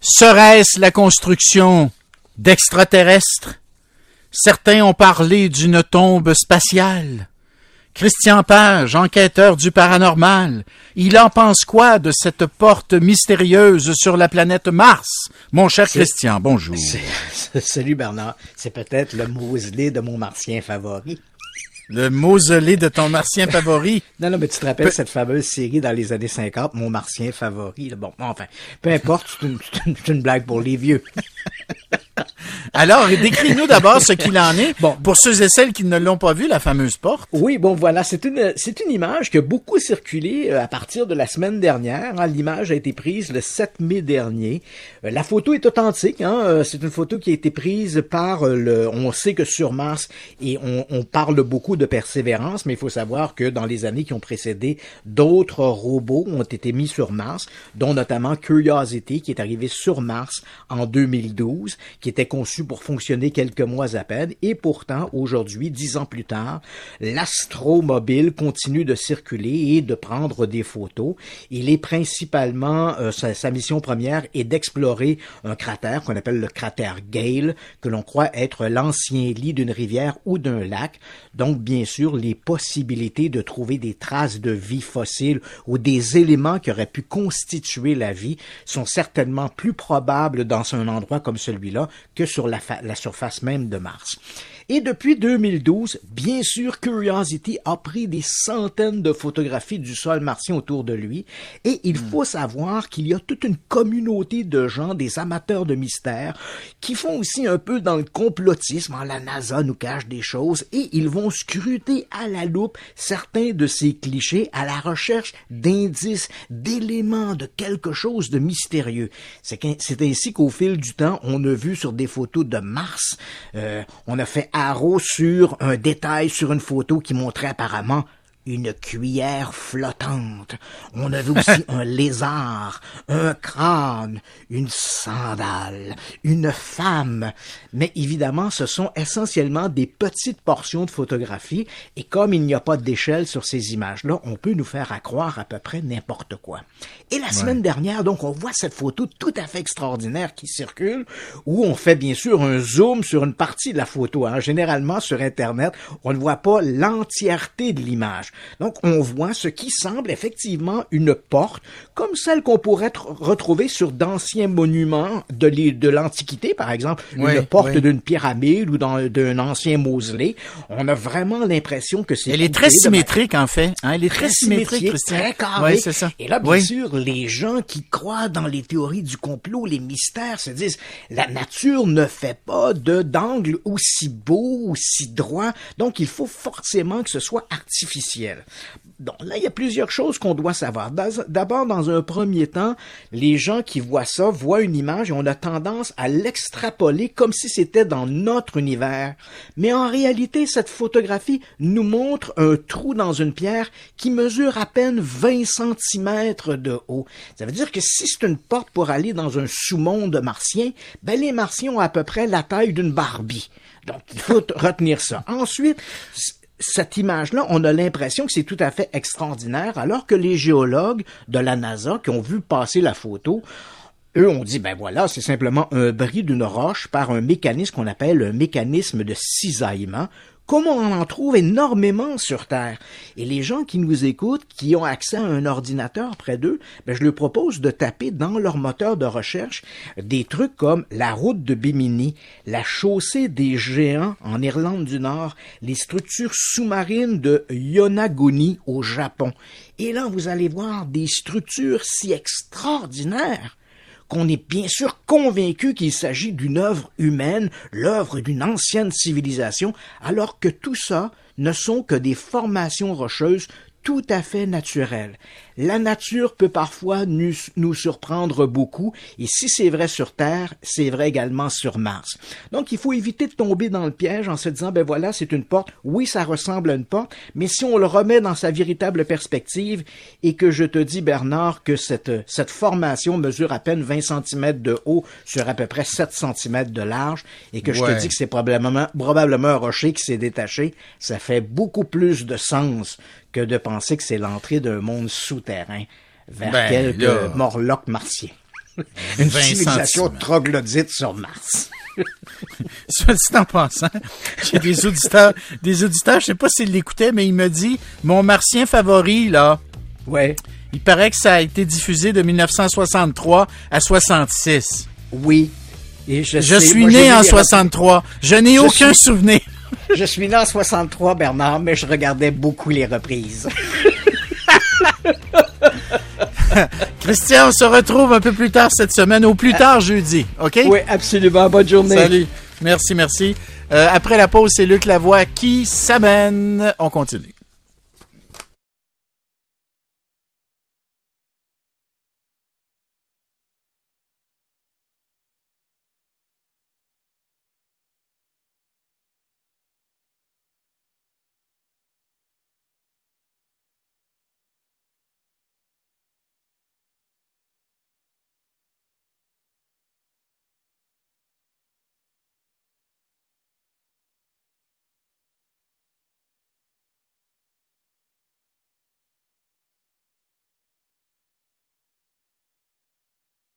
Serait-ce la construction d'extraterrestres? Certains ont parlé d'une tombe spatiale. Christian Page, enquêteur du paranormal, il en pense quoi de cette porte mystérieuse sur la planète Mars? Mon cher Christian, bonjour. Salut Bernard, c'est peut-être le mausolée de mon martien favori. Le mausolée de ton martien favori. non, non, mais tu te rappelles cette fameuse série dans les années 50, Mon martien favori. Bon, enfin, peu importe, c'est une blague pour les vieux. Alors, décris-nous d'abord ce qu'il en est. Bon, pour ceux et celles qui ne l'ont pas vu, la fameuse porte. Oui, bon, voilà, c'est une, c'est une image qui a beaucoup circulé euh, à partir de la semaine dernière. Hein. L'image a été prise le 7 mai dernier. Euh, la photo est authentique. Hein. Euh, c'est une photo qui a été prise par le. On sait que sur Mars et on, on parle beaucoup de persévérance, mais il faut savoir que dans les années qui ont précédé, d'autres robots ont été mis sur Mars, dont notamment Curiosity, qui est arrivé sur Mars en 2012, qui était conçu pour fonctionner quelques mois à peine, et pourtant, aujourd'hui, dix ans plus tard, l'astromobile continue de circuler et de prendre des photos. Il est principalement, euh, sa, mission première est d'explorer un cratère qu'on appelle le cratère Gale, que l'on croit être l'ancien lit d'une rivière ou d'un lac. Donc, bien sûr, les possibilités de trouver des traces de vie fossile ou des éléments qui auraient pu constituer la vie sont certainement plus probables dans un endroit comme celui-là que sur la, surface même de Mars. Et depuis 2012, bien sûr, Curiosity a pris des centaines de photographies du sol martien autour de lui. Et il hmm. faut savoir qu'il y a toute une communauté de gens, des amateurs de mystère, qui font aussi un peu dans le complotisme. La NASA nous cache des choses et ils vont scruter à la loupe certains de ces clichés à la recherche d'indices, d'éléments, de quelque chose de mystérieux. C'est ainsi qu'au fil du temps, on a vu sur des photos de Mars, euh, on a fait sur un détail sur une photo qui montrait apparemment une cuillère flottante. On a vu aussi un lézard, un crâne, une sandale, une femme. Mais évidemment, ce sont essentiellement des petites portions de photographie et comme il n'y a pas d'échelle sur ces images-là, on peut nous faire accroire à peu près n'importe quoi. Et la semaine dernière, donc, on voit cette photo tout à fait extraordinaire qui circule où on fait bien sûr un zoom sur une partie de la photo. Hein. Généralement, sur Internet, on ne voit pas l'entièreté de l'image. Donc, on voit ce qui semble effectivement une porte, comme celle qu'on pourrait retrouver sur d'anciens monuments de l'Antiquité, par exemple, une porte d'une pyramide ou d'un ancien mausolée. On a vraiment l'impression que c'est... Elle est très symétrique, en fait. Hein? Elle est très, symétrique, très carrée. c'est ça. Et là, bien sûr, les gens qui croient dans les théories du complot, les mystères, se disent, la nature ne fait pas de d'angle aussi beau, aussi droit, donc il faut forcément que ce soit artificiel. Donc là, il y a plusieurs choses qu'on doit savoir. D'abord, dans un premier temps, les gens qui voient ça voient une image et on a tendance à l'extrapoler comme si c'était dans notre univers. Mais en réalité, cette photographie nous montre un trou dans une pierre qui mesure à peine 20 cm de haut. Ça veut dire que si c'est une porte pour aller dans un sous-monde martien, ben les martiens ont à peu près la taille d'une Barbie. Donc, il faut retenir ça. Ensuite, cette image-là, on a l'impression que c'est tout à fait extraordinaire, alors que les géologues de la NASA qui ont vu passer la photo, eux ont dit, ben voilà, c'est simplement un bris d'une roche par un mécanisme qu'on appelle un mécanisme de cisaillement, comme on en trouve énormément sur Terre. Et les gens qui nous écoutent, qui ont accès à un ordinateur près d'eux, ben je leur propose de taper dans leur moteur de recherche des trucs comme la route de Bimini, la chaussée des géants en Irlande du Nord, les structures sous-marines de Yonaguni au Japon. Et là, vous allez voir des structures si extraordinaires qu'on est bien sûr convaincu qu'il s'agit d'une œuvre humaine, l'œuvre d'une ancienne civilisation, alors que tout ça ne sont que des formations rocheuses tout à fait naturelles. La nature peut parfois nous, nous surprendre beaucoup, et si c'est vrai sur Terre, c'est vrai également sur Mars. Donc il faut éviter de tomber dans le piège en se disant, ben voilà, c'est une porte, oui, ça ressemble à une porte, mais si on le remet dans sa véritable perspective, et que je te dis, Bernard, que cette, cette formation mesure à peine 20 cm de haut sur à peu près 7 cm de large, et que je te dis que c'est probablement, probablement un rocher qui s'est détaché, ça fait beaucoup plus de sens que de penser que c'est l'entrée d'un monde souterrain vers ben, quelques morlocks martiens. Une civilisation troglodyte sur Mars. Soit dit en passant, j'ai des auditeurs, des auditeurs, je sais pas s'ils l'écoutaient, mais il me dit, mon martien favori, là. Ouais. Il paraît que ça a été diffusé de 1963 à 66. Oui. Et je, suis né en 63. Je n'ai aucun souvenir. je suis né en 63, Bernard, mais je regardais beaucoup les reprises. Christian, on se retrouve un peu plus tard cette semaine, ou plus tard jeudi, OK? Oui, absolument. Bonne journée. Salut. Merci, merci. Euh, après la pause, c'est Luc Lavoie qui s'amène. On continue.